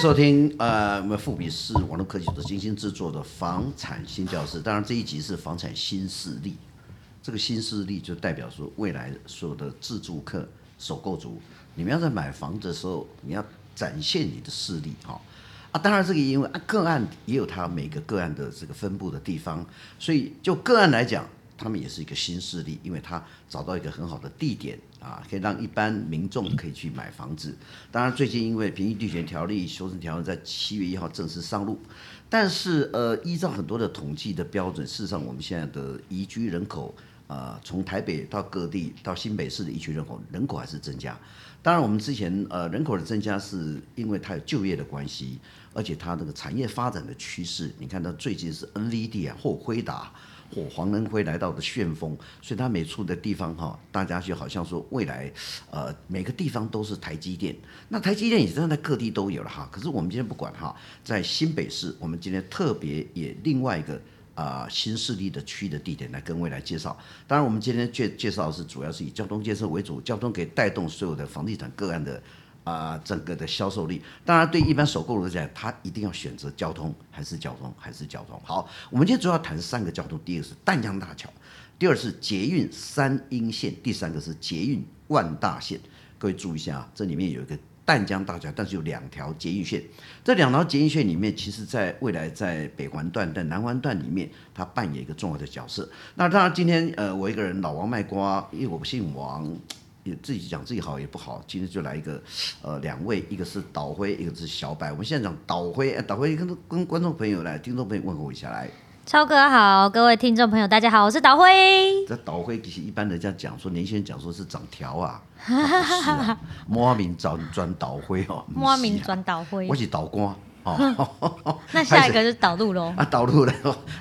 收听呃，我们富比士网络科技的精心制作的房产新教室。当然，这一集是房产新势力。这个新势力就代表说，未来所有的自住客、首购族，你们要在买房子的时候，你要展现你的势力哈。啊，当然这个因为啊个案也有它每个个案的这个分布的地方，所以就个案来讲。他们也是一个新势力，因为他找到一个很好的地点啊，可以让一般民众可以去买房子。当然，最近因为《平易地权条例》修正条例在七月一号正式上路，但是呃，依照很多的统计的标准，事实上我们现在的移居人口啊，呃，从台北到各地到新北市的移居人口，人口还是增加。当然，我们之前呃人口的增加是因为它有就业的关系，而且它这个产业发展的趋势，你看到最近是 NVD 啊或辉达。或黄能辉来到的旋风，所以他每处的地方哈，大家就好像说未来，呃，每个地方都是台积电。那台积电也真的在各地都有了哈。可是我们今天不管哈，在新北市，我们今天特别也另外一个啊、新势力的区的地点来跟未来介绍。当然，我们今天介介绍是主要是以交通建设为主，交通可以带动所有的房地产个案的。啊、整个的销售力，当然对一般首购来讲，他一定要选择交通，还是交通，还是交通。好，我们今天主要谈三个交通，第一个是淡江大桥，第二是捷运三莺线，第三个是捷运万大线。各位注意一下啊，这里面有一个淡江大桥，但是有两条捷运线，这两条捷运线里面，其实在未来在北环段、在南环段里面，它扮演一个重要的角色。那当然，今天呃，我一个人老王卖瓜，因为我不姓王。自己讲自己好也不好，今天就来一个，呃，两位，一个是导辉，一个是小白。我们现在讲导辉，导辉跟跟观众朋友来，听众朋友问候一下来。超哥好，各位听众朋友大家好，我是导辉。这导辉其实一般人家讲说，年轻人讲说是长条啊，啊莫名转转导辉哦，莫名转导辉，我是导官。那下一个是导路喽。啊，导路了，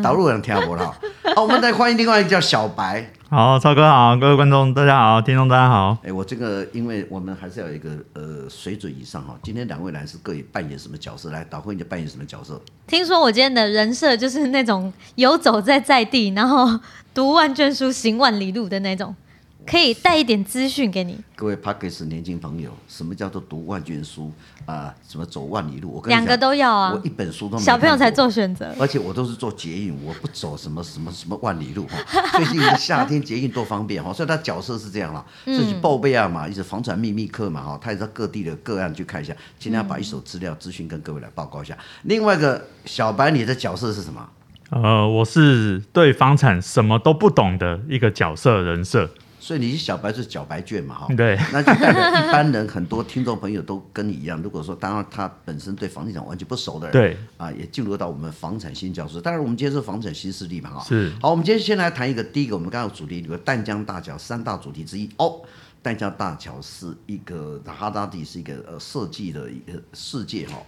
导路人听不到。好，我们再欢迎另外一个叫小白。好，超哥好，各位观众大家好，听众大家好。哎，我这个，因为我们还是要有一个呃水准以上哈。今天两位来是各以扮演什么角色？来，导播你就扮演什么角色？听说我今天的人设就是那种游走在在地，然后 读万卷书，行万里路的那种。可以带一点资讯给你，各位 Podcast 年轻朋友，什么叫做读万卷书啊、呃？什么走万里路？我跟你，两个都要啊！我一本书都没小朋友才做选择，而且我都是做捷运，我不走什么什么什么万里路哈。最近的夏天捷运多方便哈，所以他角色是这样啦，自己报备啊嘛，一直房产秘密课嘛哈，他也在各地的个案去看一下，今天要把一手资料资讯跟各位来报告一下。另外一个小白，你的角色是什么？呃，我是对房产什么都不懂的一个角色人设。所以你是小白是小白卷嘛哈，对，那就代表一般人很多听众朋友都跟你一样。如果说当然他本身对房地产完全不熟的人，对啊，也进入到我们房产新教室。当然我们今天是房产新势力嘛哈，是。好，我们今天先来谈一个第一个，我们刚刚主题里面淡江大桥三大主题之一哦。淡江大桥是一个哈达地是一个呃设计的一个世界哈。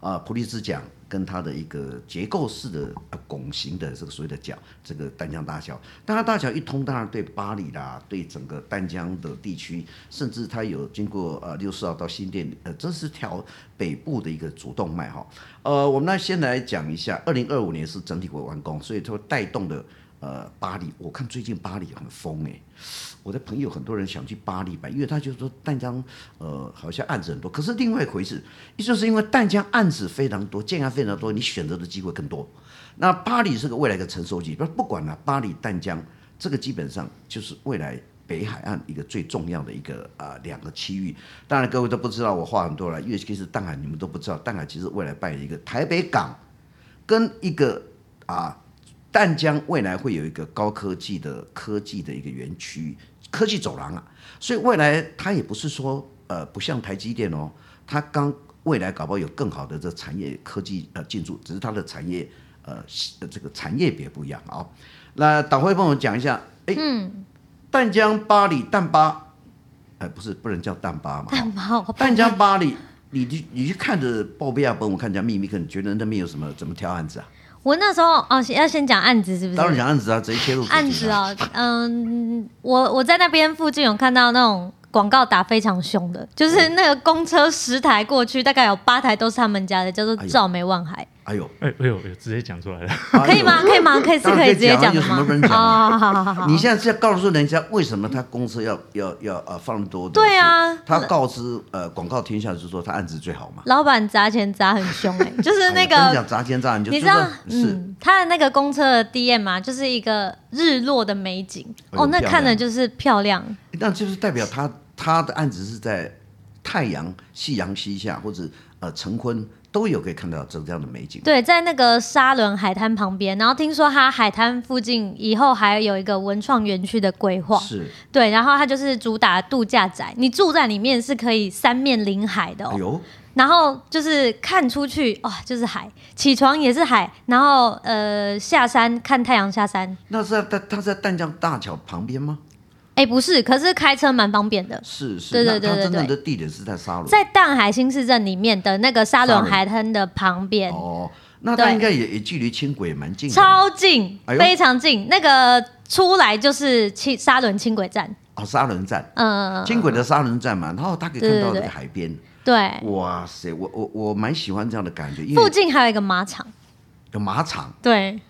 啊，普利兹奖跟它的一个结构式的拱形的这个所谓的角，这个丹江大桥，丹江大桥一通，当然对巴黎啦，对整个丹江的地区，甚至它有经过呃六四号到新店，呃，这是条北部的一个主动脉哈。呃，我们来先来讲一下，二零二五年是整体会完工，所以它会带动的。呃，巴黎，我看最近巴黎很疯哎，我的朋友很多人想去巴黎买，因为他就说淡江，呃，好像案子很多。可是另外一回事，也就是因为淡江案子非常多，建案非常多，你选择的机会更多。那巴黎是个未来的成熟期，不不管了，巴黎、淡江这个基本上就是未来北海岸一个最重要的一个啊、两个区域。当然各位都不知道，我话很多了，因为其实淡海你们都不知道，淡海其实未来扮演一个台北港跟一个啊。淡江未来会有一个高科技的科技的一个园区，科技走廊啊，所以未来它也不是说呃不像台积电哦，它刚未来搞不好有更好的这产业科技呃进驻，只是它的产业呃这个产业别不一样啊、哦。那导辉帮我讲一下，哎，嗯，淡江巴黎淡巴，哎不是不能叫淡巴嘛，淡江巴黎，你去你去看着报备啊，帮我看一下秘密课，你觉得那边有什么怎么挑案子啊？我那时候哦，要先讲案子是不是？当然讲案子啊，直接切入、啊。案子哦，嗯，我我在那边附近有看到那种广告打非常凶的，就是那个公车十台过去，大概有八台都是他们家的，叫做赵梅万海。哎呦，哎哎呦，直接讲出来了，可以吗？可以吗？可以是可以直接讲吗？有什么不能讲？好好好好，你现在是要告诉人家为什么他公车要要要呃放多的？对啊，他告知呃广告天下就是说他案子最好嘛。老板砸钱砸很凶哎，就是那个讲砸钱砸，你知道是他的那个公车的 DM 嘛，就是一个日落的美景哦，那看的就是漂亮。那就是代表他他的案子是在太阳夕阳西下或者呃晨昏。都有可以看到这这样的美景。对，在那个沙仑海滩旁边，然后听说它海滩附近以后还有一个文创园区的规划。是。对，然后它就是主打度假宅，你住在里面是可以三面临海的哦。然后就是看出去哇，就是海，起床也是海，然后呃下山看太阳下山。那是在它在淡江大桥旁边吗？哎，不是，可是开车蛮方便的。是是，对对对对对。真正的地点是在沙仑，在淡海新市镇里面的那个沙仑海滩的旁边。哦，那它应该也也距离轻轨蛮近。超近，非常近。那个出来就是轻沙仑轻轨站。哦，沙仑站。嗯。轻轨的沙仑站嘛，然后它可以看到那个海边。对。哇塞，我我我蛮喜欢这样的感觉。附近还有一个马场。有马场。对，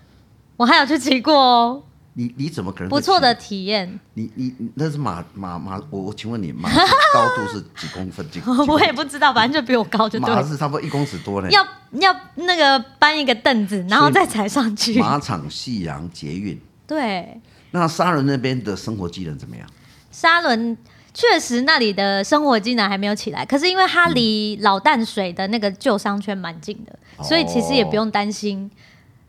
我还有去骑过哦。你你怎么可能？不错的体验。你你那是马马马，我我请问你马 高度是几公分？几？我也不知道，反正就比我高就对。马是差不多一公尺多呢。要要那个搬一个凳子，然后再踩上去。马场、夕阳、捷运。对。那沙仑那边的生活技能怎么样？沙仑确实那里的生活技能还没有起来，可是因为它离老淡水的那个旧商圈蛮近的，嗯、所以其实也不用担心。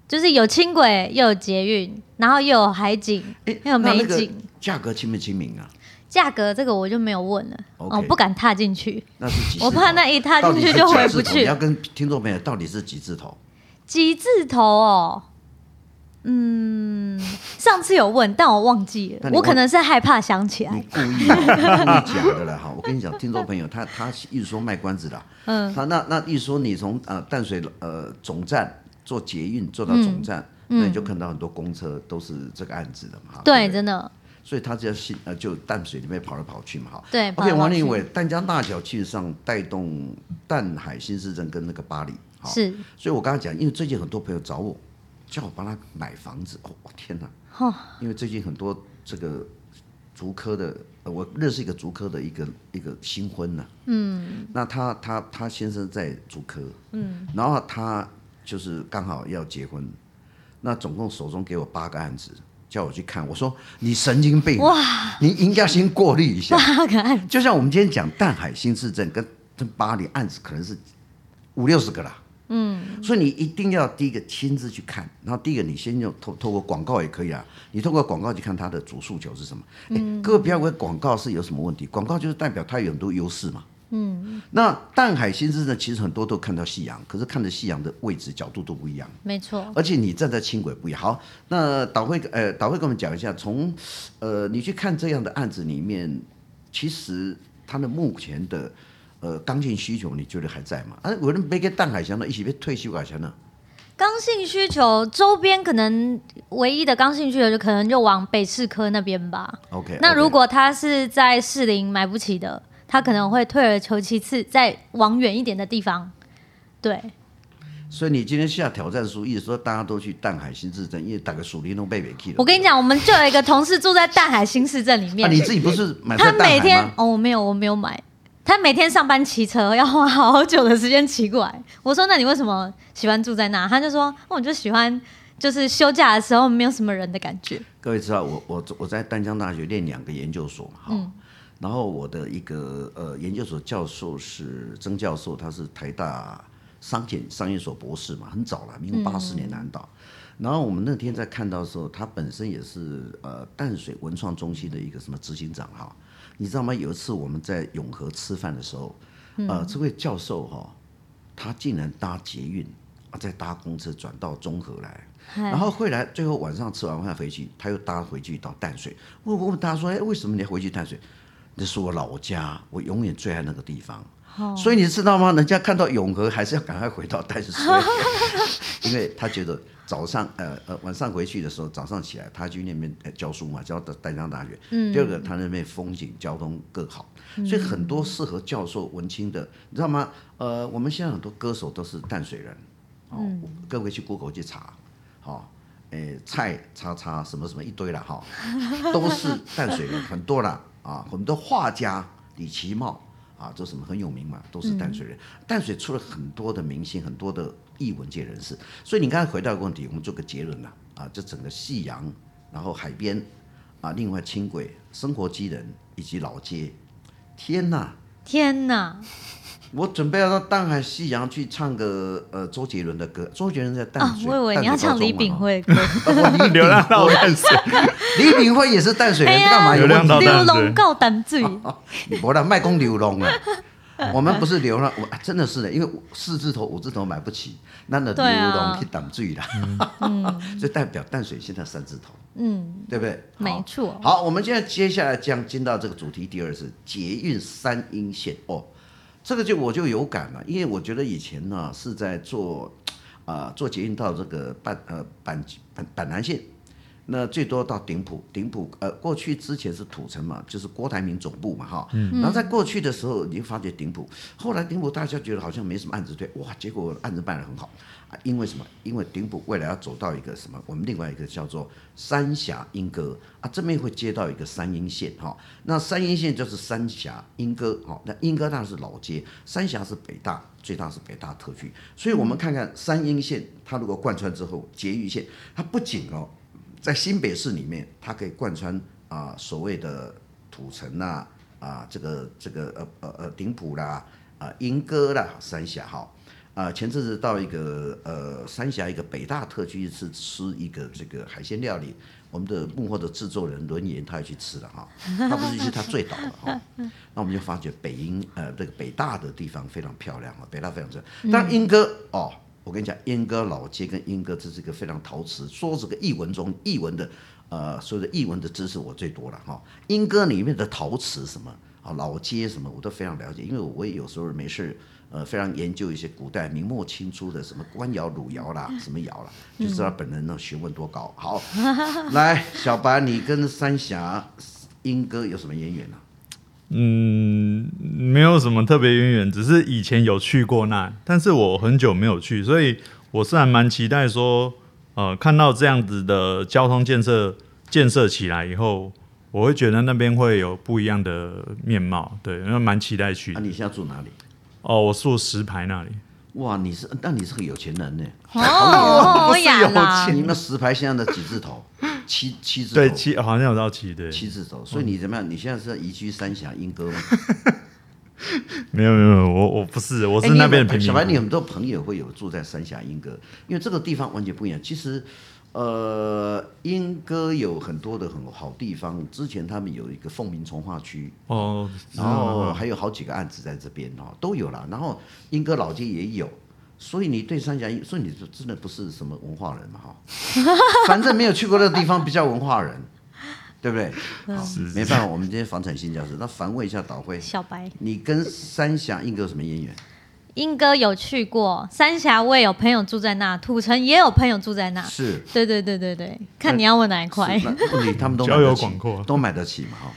就是有轻轨，又有捷运，然后又有海景，欸、又有美景。价格亲不亲民啊？价格这个我就没有问了，okay, 哦，不敢踏进去。那是几？我怕那一踏进去就回不去。你要跟听众朋友到底是几字头？几字头哦？嗯，上次有问，但我忘记了。我可能是害怕想起来。你故意、喔、故意讲的了哈！我跟你讲，听众朋友，他他一直说卖关子的。嗯。他那那一说你从呃淡水呃总站。坐捷运坐到总站，那你就看到很多公车都是这个案子的嘛。对，真的。所以他就要新呃，就淡水里面跑来跑去嘛，哈。对。OK，王立伟，淡江大桥其实上带动淡海新市镇跟那个巴黎。是。所以我刚才讲，因为最近很多朋友找我，叫我帮他买房子。哦，天哪！哦。因为最近很多这个竹科的，我认识一个竹科的一个一个新婚呢。嗯。那他他他先生在竹科。嗯。然后他。就是刚好要结婚，那总共手中给我八个案子，叫我去看。我说你神经病，哇！你应该先过滤一下。八个案子，就像我们今天讲淡海新市镇跟跟八里案子，可能是五六十个啦。嗯，所以你一定要第一个亲自去看，然后第一个你先用透透过广告也可以啊。你透过广告去看它的主诉求是什么？嗯，各位不要以为广告是有什么问题，广告就是代表它有很多优势嘛。嗯，那淡海新市呢其实很多都看到夕阳，可是看的夕阳的位置角度都不一样。没错，而且你站在轻轨不一样。好，那导会呃导会跟我们讲一下，从呃你去看这样的案子里面，其实他的目前的呃刚性需求，你觉得还在吗？啊，有人别跟淡海乡的一起被退休改成了。刚性需求周边可能唯一的刚性需求就可能就往北市科那边吧。OK，那如果他是在士林买不起的。他可能会退而求其次，再往远一点的地方，对。所以你今天下挑战书，意思说大家都去淡海新市镇，因为大个属林都被北去了。我跟你讲，我们就有一个同事住在淡海新市镇里面。啊，你自己不是 买？他每天哦，我没有，我没有买。他每天上班骑车要花好久的时间骑过来。我说，那你为什么喜欢住在那？他就说，我就喜欢，就是休假的时候没有什么人的感觉。各位知道，我我我在淡江大学念两个研究所嘛，哈。嗯然后我的一个呃研究所教授是曾教授，他是台大商检商业所博士嘛，很早了，民国八四年南岛。嗯、然后我们那天在看到的时候，他本身也是呃淡水文创中心的一个什么执行长哈，你知道吗？有一次我们在永和吃饭的时候，呃，这位教授哈，他竟然搭捷运啊，再搭公车转到中和来，然后回来，最后晚上吃完饭回去，他又搭回去到淡水。我我问他说，哎，为什么你要回去淡水？那是我老家，我永远最爱那个地方。Oh. 所以你知道吗？人家看到永和，还是要赶快回到淡水，因为他觉得早上呃呃晚上回去的时候，早上起来他去那边教书嘛，教的淡江大学。嗯。第二个，他那边风景交通更好，所以很多适合教授文青的，你知道吗？呃，我们现在很多歌手都是淡水人，哦，嗯、各位去 Google 去查，好、哦。诶，蔡叉叉什么什么一堆了哈，都是淡水人，很多了啊，很多画家李奇茂啊，这什么很有名嘛，都是淡水人。淡水出了很多的明星，很多的艺文界人士。所以你刚才回答个问题，我们做个结论了啊，就整个夕阳，然后海边啊，另外轻轨、生活机能以及老街，天呐，天呐！我准备要到淡海夕阳去唱个呃周杰伦的歌，周杰伦在淡水。啊，我以为你要唱李炳辉歌。流浪到淡水，李炳辉也是淡水人，干嘛有问题？流浪到淡水。你不让卖公流浪啊？我们不是流浪，我真的是的，因为四字头、五字头买不起，那的流浪去淡水了。所以代表淡水现在三字头，嗯，对不对？没错。好，我们现在接下来将进到这个主题，第二是捷运三阴线哦。这个就我就有感了，因为我觉得以前呢是在做，啊、呃、做捷运到这个板呃板板板南线，那最多到顶埔顶埔呃过去之前是土城嘛，就是郭台铭总部嘛哈，嗯、然后在过去的时候你就发觉顶埔，后来顶埔大家觉得好像没什么案子对，哇，结果案子办得很好。啊因为什么？因为顶埔未来要走到一个什么？我们另外一个叫做三峡莺歌啊，这边会接到一个三莺线哈。那三莺线就是三峡莺歌哈。那莺歌当然是老街，三峡是北大，最大是北大特区。所以我们看看三阴线，它如果贯穿之后，捷运线它不仅哦，在新北市里面，它可以贯穿啊所谓的土城呐啊这个这个呃呃呃顶埔啦啊莺歌啦三峡哈。啊，前阵子到一个呃三峡一个北大特区是吃一个这个海鲜料理，我们的幕后的制作人轮岩他也去吃了哈，他不是去他醉倒了哈，那我们就发觉北英呃这个北大的地方非常漂亮啊，北大非常漂亮。但莺歌哦，我跟你讲，莺歌老街跟莺歌这是一个非常陶瓷，说这个译文中译文的呃所有的译文的知识我最多了哈，莺歌里面的陶瓷什么啊老街什么我都非常了解，因为我也有时候没事。呃，非常研究一些古代明末清初的什么官窑、汝窑啦，什么窑啦，就知道本人那学问多高。好，来，小白，你跟三峡莺歌有什么渊源呢？嗯，没有什么特别渊源，只是以前有去过那，但是我很久没有去，所以我是还蛮期待说，呃，看到这样子的交通建设建设起来以后，我会觉得那边会有不一样的面貌。对，因为蛮期待去。那、啊、你现在住哪里？哦，我住石牌那里。哇，你是，那你是个有钱人呢。哦，我有钱。你们石牌现在的几字头？七七字头。对，七好像有到七对。七字头，所以你怎么样？你现在是移居三峡莺歌吗？没有没有，我我不是，我是那边的朋友。小白，你很多朋友会有住在三峡莺歌，因为这个地方完全不一样。其实。呃，莺歌有很多的很好地方。之前他们有一个凤鸣从化区哦，然后还有好几个案子在这边哦，都有了。然后莺歌老街也有，所以你对三峡，所以你真的不是什么文化人嘛哈？反正没有去过那个地方，比较文化人，对不对？好，没办法，我们今天房产新教室，那反问一下导辉，小白，你跟三峡应哥有什么渊源？英哥有去过，三峡我也有朋友住在那，土城也有朋友住在那。是，对对对对对，看你要问哪一块。他们都 交友广阔，都买得起嘛哈。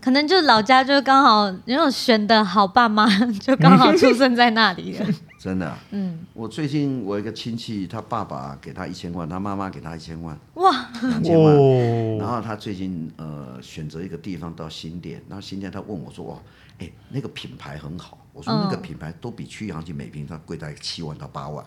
可能就是老家就刚好因为选的好爸妈，就刚好出生在那里了。真的，嗯，我最近我一个亲戚，他爸爸给他一千万，他妈妈给他一千万，哇，两千万。哦、然后他最近呃选择一个地方到新店，然后新店他问我说哇，哎，那个品牌很好。我说那个品牌都比曲阳及美平，它贵在七万到八万。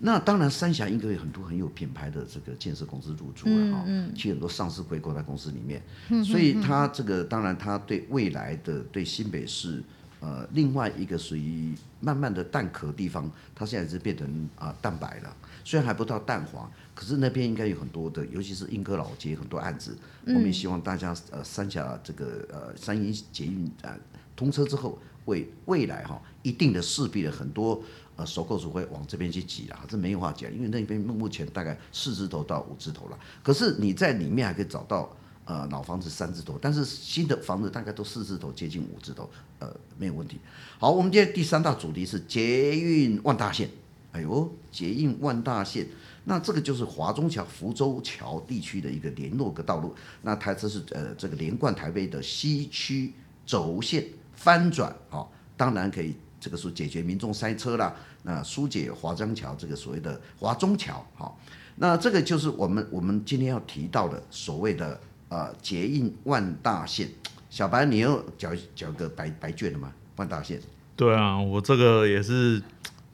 那当然，三峡应该有很多很有品牌的这个建设公司入驻了哈，嗯去很多上市回购在公司里面。嗯所以他这个当然，他对未来的对新北市呃另外一个属于慢慢的蛋壳地方，它现在是变成啊蛋白了。虽然还不到蛋黄，可是那边应该有很多的，尤其是莺歌老街很多案子。我们也希望大家呃三峡这个呃三英捷运啊通车之后。未未来哈，一定的势必的很多呃收购族会往这边去挤啊，这没有话讲，因为那边目前大概四字头到五字头了。可是你在里面还可以找到呃老房子三字头，但是新的房子大概都四字头接近五字头，呃没有问题。好，我们今天第三大主题是捷运万大线。哎呦，捷运万大线，那这个就是华中桥、福州桥地区的一个联络个道路。那它这是呃这个连贯台北的西区轴线翻转啊、当然可以这个是解决民众塞车啦，那疏解华中桥这个所谓的华中桥好、那这个就是我们我们今天要提到的所谓的呃捷运万大线。小白，你又缴缴个白白卷了吗？万大线？对啊，我这个也是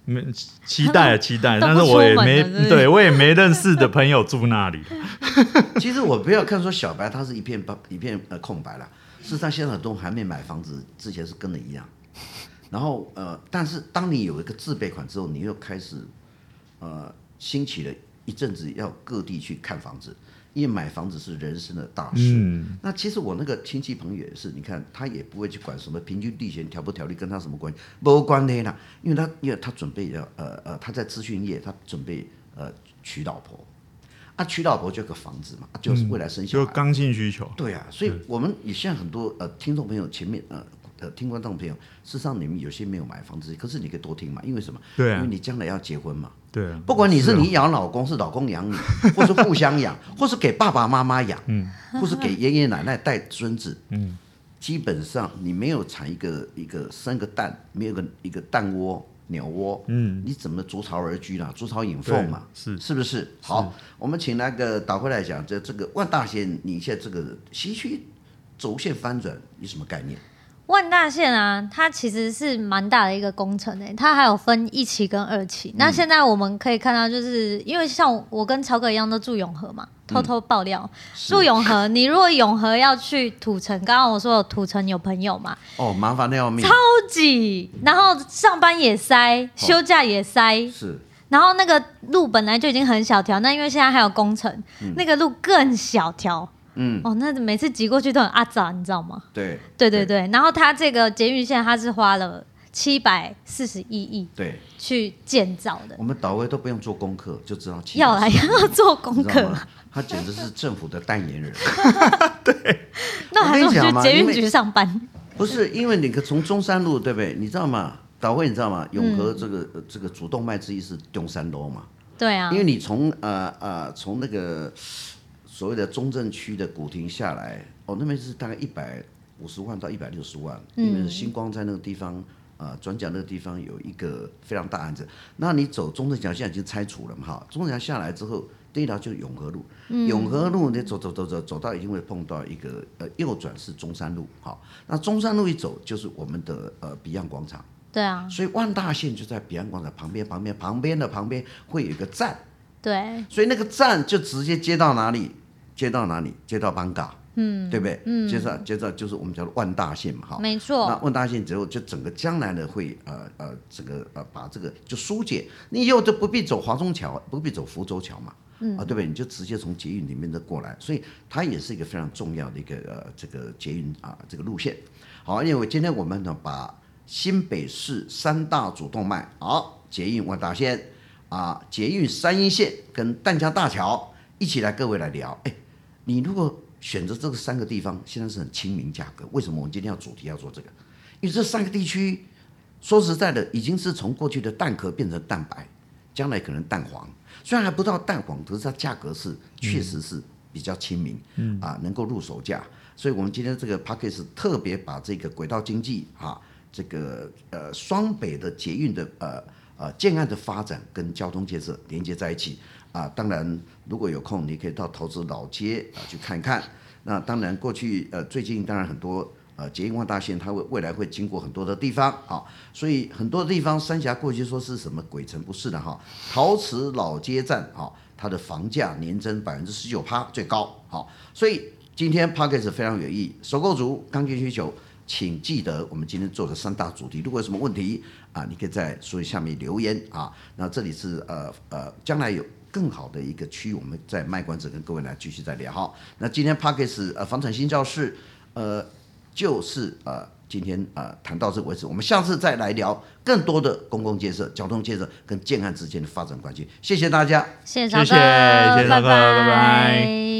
没期待啊，期待，但是我也没对我也没认识的朋友住那里。其实我不要看说小白，他是一片白一片呃空白了。事实上，现在很多还没买房子之前是跟你一样。然后呃，但是当你有一个自备款之后，你又开始呃兴起了一阵子要各地去看房子。因为买房子是人生的大事，嗯，那其实我那个亲戚朋友也是，你看他也不会去管什么平均地权条不条例，跟他什么关系？不关系啦，因为他因为他准备要呃呃他在资讯业，他准备呃娶老婆，啊娶老婆就有个房子嘛，就是未来生小孩，嗯，就刚性需求。对啊，所以我们也现在很多呃听众朋友前面呃。呃，听观众朋友，事实上你们有些没有买房子，可是你可以多听嘛，因为什么？对啊，因为你将来要结婚嘛。对啊，不管你是你养老公，是老公养你，或是互相养，或是给爸爸妈妈养，嗯，或是给爷爷奶奶带孙子，嗯，基本上你没有产一个一个生个蛋，没有个一个蛋窝鸟窝，嗯，你怎么筑巢而居呢？筑巢引凤嘛，是是不是？好，我们请那个导回来讲，这这个万大仙，你现在这个西区轴线翻转，你什么概念？万大线啊，它其实是蛮大的一个工程诶，它还有分一期跟二期。嗯、那现在我们可以看到，就是因为像我跟曹哥一样都住永和嘛，偷偷爆料，嗯、住永和，你如果永和要去土城，刚刚我说有土城有朋友嘛，哦，麻烦的要命，超级，然后上班也塞，休假也塞，哦、是，然后那个路本来就已经很小条，那因为现在还有工程，嗯、那个路更小条。嗯，哦，那每次挤过去都很阿杂，你知道吗？对，对对对。然后它这个捷运线，它是花了七百四十一亿，对，去建造的。我们导位都不用做功课，就知道要来要做功课。他简直是政府的代言人。对。那还是去捷运局上班？不是，因为你可从中山路对不对？你知道吗？导位你知道吗？永和这个、嗯、这个主动脉之一是中山路嘛？对啊。因为你从呃呃从那个。所谓的中正区的古亭下来，哦，那边是大概一百五十万到一百六十万，嗯、因为星光在那个地方，啊、呃，转角那个地方有一个非常大案子。那你走中正桥现在已经拆除了嘛？哈，中正桥下来之后，第一条就是永和路，嗯、永和路你走走走走走到一定会碰到一个呃右转是中山路，好，那中山路一走就是我们的呃彼岸广场，对啊，所以万大线就在彼岸广场旁边，旁边旁边的旁边会有一个站，对，所以那个站就直接接到哪里？接到哪里？接到邦嘎，嗯，对不对？嗯，接着接着就是我们叫做万大线嘛，哈，没错。那万大线之后，就整个将来呢会呃呃这个呃把这个就疏解，你以后就不必走华中桥，不必走福州桥嘛，嗯，啊，对不对？你就直接从捷运里面的过来，所以它也是一个非常重要的一个呃这个捷运啊这个路线。好，因为今天我们呢把新北市三大主动脉，好，捷运万大线啊，捷运三一线跟淡江大桥一起来各位来聊，哎。你如果选择这个三个地方，现在是很亲民价格。为什么我们今天要主题要做这个？因为这三个地区，说实在的，已经是从过去的蛋壳变成蛋白，将来可能蛋黄。虽然还不到蛋黄，可是它价格是确实是比较亲民，嗯啊，能够入手价。所以我们今天这个 p a c k a g e 特别把这个轨道经济啊，这个呃双北的捷运的呃呃建案的发展跟交通建设连接在一起。啊，当然，如果有空，你可以到投资老街啊去看一看。那当然，过去呃最近当然很多呃捷运万大线，它会未来会经过很多的地方啊，所以很多地方三峡过去说是什么鬼城，不是的哈。陶瓷老街站啊，它的房价年增百分之十九趴最高，好，所以今天 Podcast 非常有意义。收购族刚性需求，请记得我们今天做的三大主题，如果有什么问题啊，你可以在书下面留言啊。那这里是呃呃将来有。更好的一个区域，我们在卖关子，跟各位来继续再聊。哈，那今天 PARKIS 呃房产新教室呃就是呃今天呃谈到这个为止，我们下次再来聊更多的公共建设、交通建设跟建案之间的发展关系。谢谢大家，谢谢，谢谢，谢谢，拜拜。拜拜。